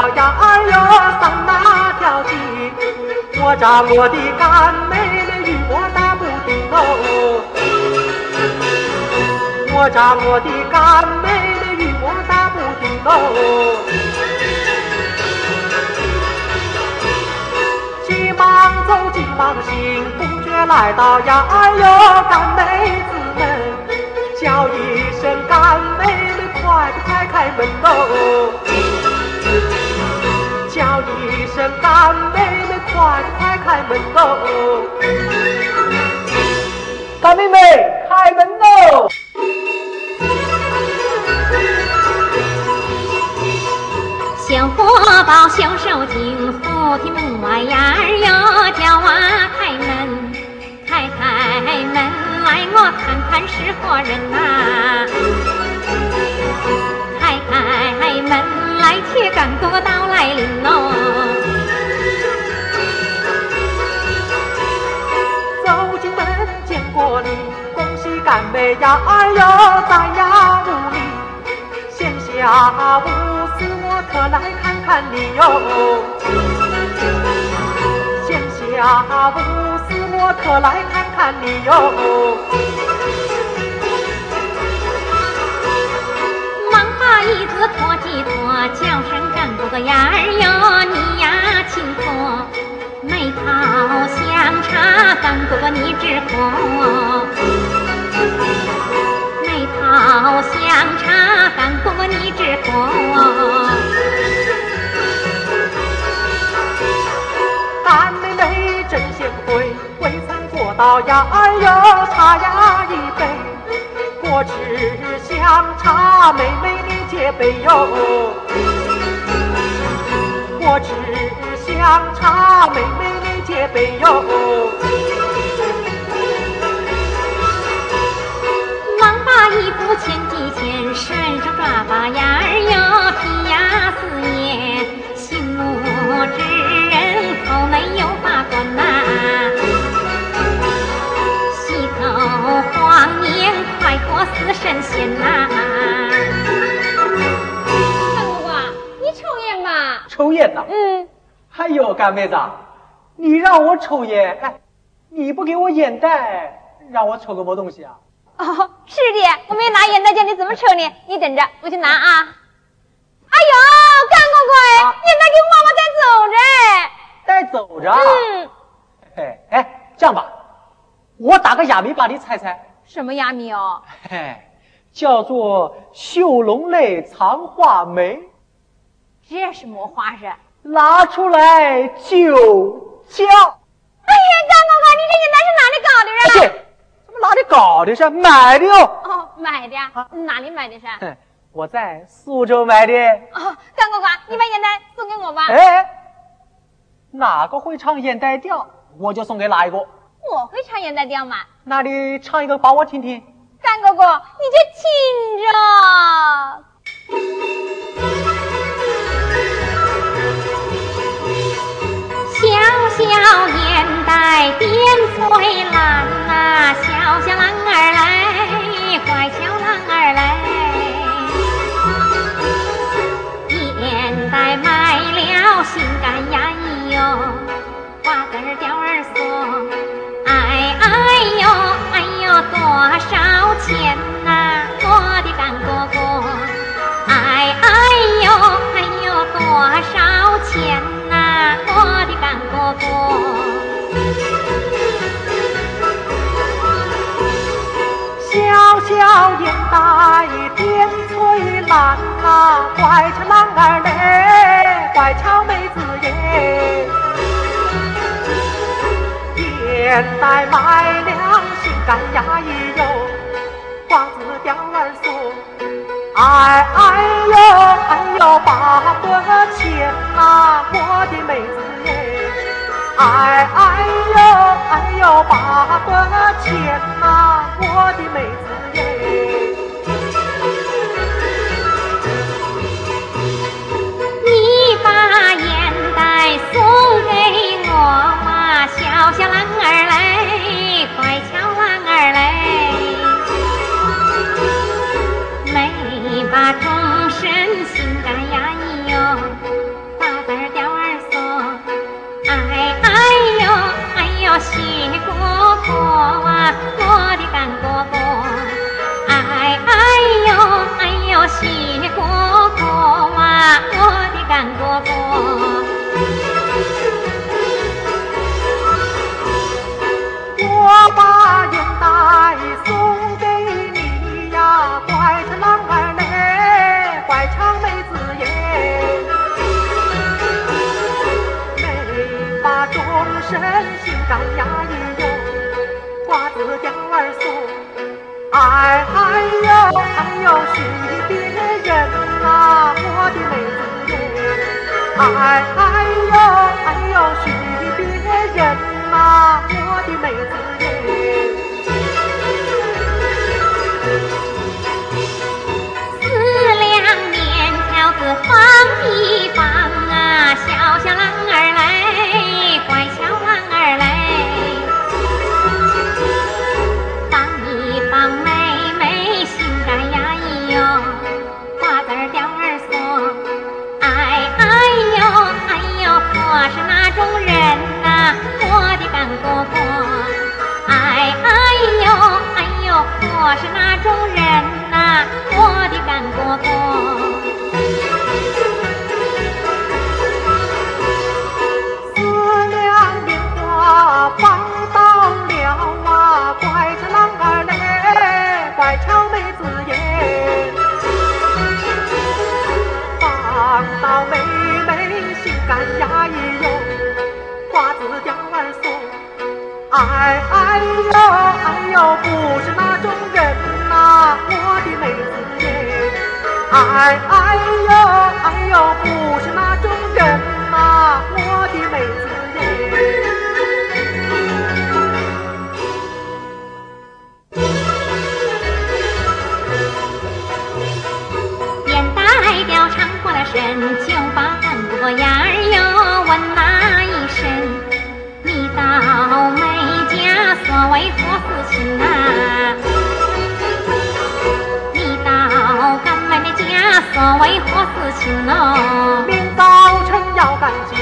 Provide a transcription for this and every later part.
了呀儿哟上那条街？我家我的干妹妹与我打不定哦，我家我的干妹妹与我打不定哦。急忙走，急忙行，不觉来到呀儿哟干妹子们，叫一声干妹妹，快快开门喽！叫一声干妹妹，快快开门喽！干妹妹，开门喽！小火包，小手巾，扶梯门外呀儿哟，叫娃你哟。闲暇无事我特来看看你哟。忙把椅子拖几拖，叫声干哥哥呀儿哟，你呀请坐。没泡香茶，干哥哥你只喝。没泡香茶，干哥哥你只喝。曾过到呀儿哟茶呀一杯，果汁香茶，妹妹你接杯哟。果汁香茶，妹妹你接杯哟。忙把衣服牵几牵，身上抓把呀儿哟，烟呐？嗯，哎呦，干妹子，你让我抽烟，哎，你不给我烟袋，让我抽个么东西啊？哦，是的，我没拿烟袋叫你怎么抽呢？你等着，我去拿啊。哎呦，干哥哥，啊烟袋给妈妈带走着。带走着啊。嗯，哎哎，这样吧，我打个哑谜把你猜猜，什么哑谜哦？嘿，叫做绣龙泪藏画眉，这是么花是？拿出来就叫。哎呀，干哥哥，你这烟袋是哪里搞的而啊？且怎么哪里搞的是买的哟？哦，买的啊，哪里买的是？我在苏州买的。哦，干哥哥，你把烟袋送给我吧。哎，哪个会唱烟袋调，我就送给哪一个。我会唱烟袋调吗？那你唱一个把我听听。干哥哥，你就听着。翠兰呐、小小郎儿来，翠兰呐，乖巧郎儿嘞，乖巧妹子耶。现在买了心肝呀咿哟，花子吊儿锁，哎哎呦哎呦八个钱呐，我的妹子耶。哎哎呦哎呦八个钱呐，我的妹哎哎呦哎呦，许别人呐，我的妹子耶。四两面条子放一放啊，小小郎儿来，我的干哥哥，哎哎呦哎呦，我是哪种人呐、我的干哥哥。哎哎呦哎呦，不是那种人呐、我的妹子耶，哎哎呦哎呦，不是那种人呐、我的妹子耶。便带调唱过了身，为何事情啊？你到干妹的家所为何事情哦？明早晨要赶集，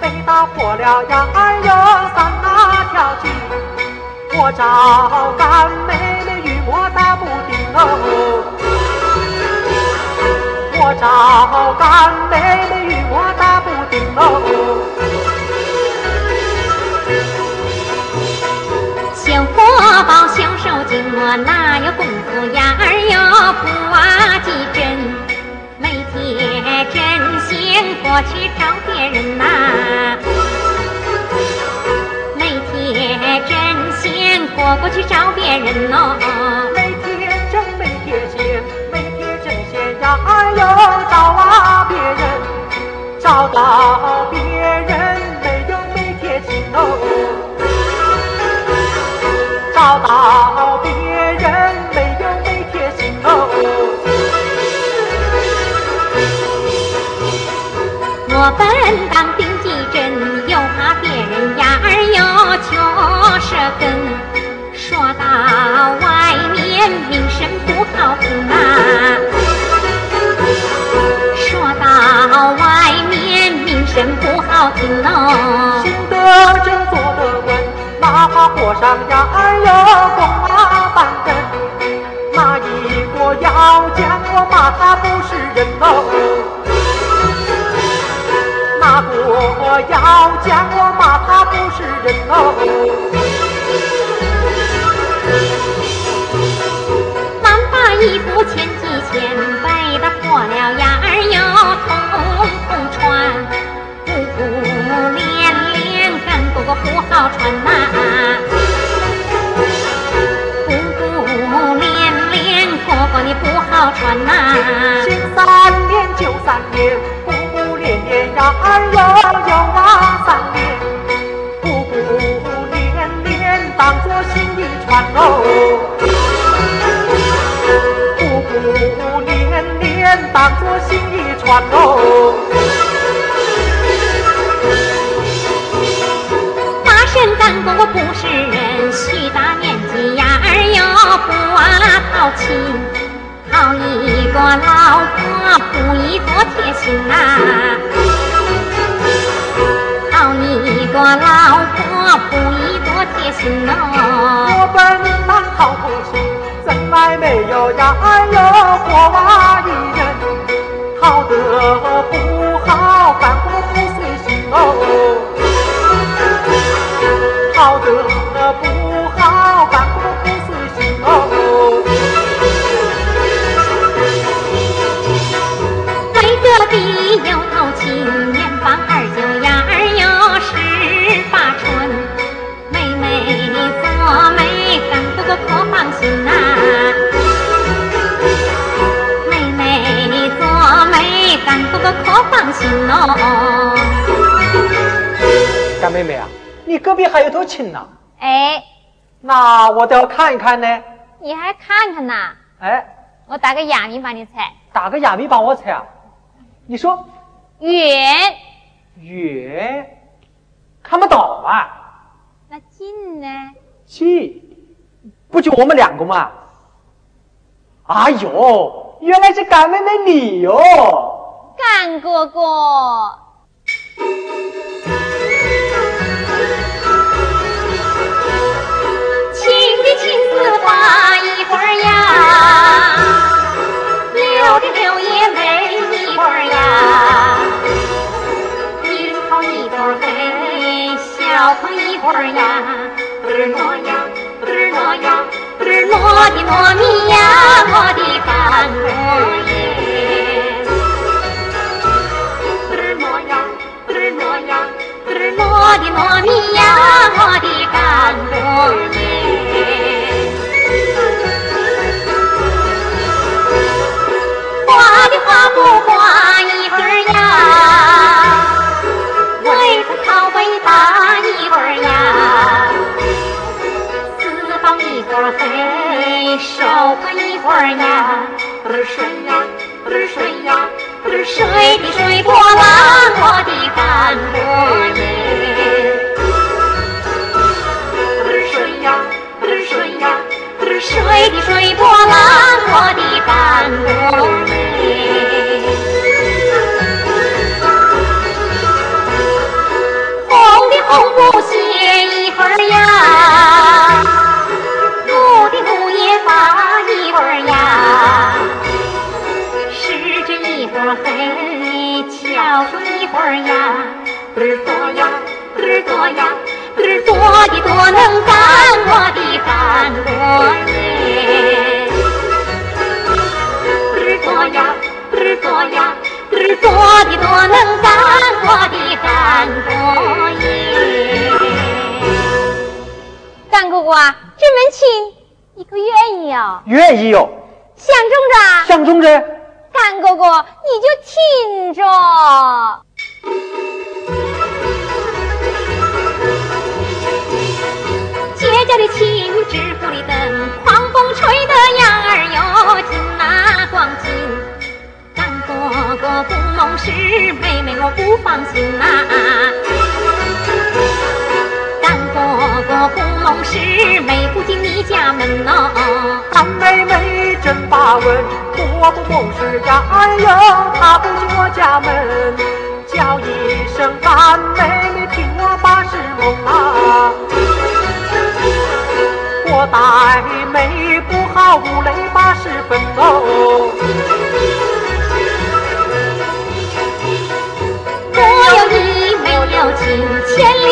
被打破了呀儿哟三那条筋。我找干妹妹与我打不定哦，我找干妹妹与我打不定哦。我哪有功夫呀儿哟不啊几针？每天针线过去找别人呐、每天针线过过去找别人哦。每天针没贴线，每天针线呀儿哟找啊别人，找到别本当顶几针，又怕别人呀儿哟求舌根。说到外面名声不好听啊，说到外面名声不好听哦。行得正，坐得稳，哪怕火上呀儿哟弓马半根，哪一个要将我骂他不是人哦？要讲我骂他不是人哦？哦，不不连连当作新衣穿哦。大神干哥哥不是人，许大年纪呀儿哟不啊淘气，好一个老婆不宜多贴心呐、好一个老婆不宜的心哦。我本当好夫妻，怎奈没有呀哎哟隔壁还有头亲呢？哎，那我倒要看一看呢。你还看看呢？哎，我打个哑谜帮你猜，打个哑谜帮我猜啊。你说远远看不到啊，那近呢？近不就我们两个吗？哎呦，原来是干妹妹你哟！干哥哥，发一会儿呀，留的留也没一会儿呀，一人靠一朵黑，笑靠一会儿呀，嘚儿挪呀，嘚儿挪呀，嘚儿挪的糯米呀，我的干果耶。嘚儿挪呀，嘚儿挪呀，嘚儿挪的糯米呀，我的干果儿呀，儿水呀，儿水呀，儿水的水波浪，我的干果耶。水，的水波浪，我的干果多的多能干我的干果耶。干哥哥啊，这门亲你可愿意哦？愿意哟，相中着，相中着。干哥哥你就听着。街角的青不梦时，妹妹我不放心呐、干哥哥不梦时，妹不进你家门哦。干妹妹真把问，我不懂事呀，哎呦，她不进我家门，叫一声干妹妹，听我把事蒙啊。我待妹不好，五雷把十分了你，没了金钱。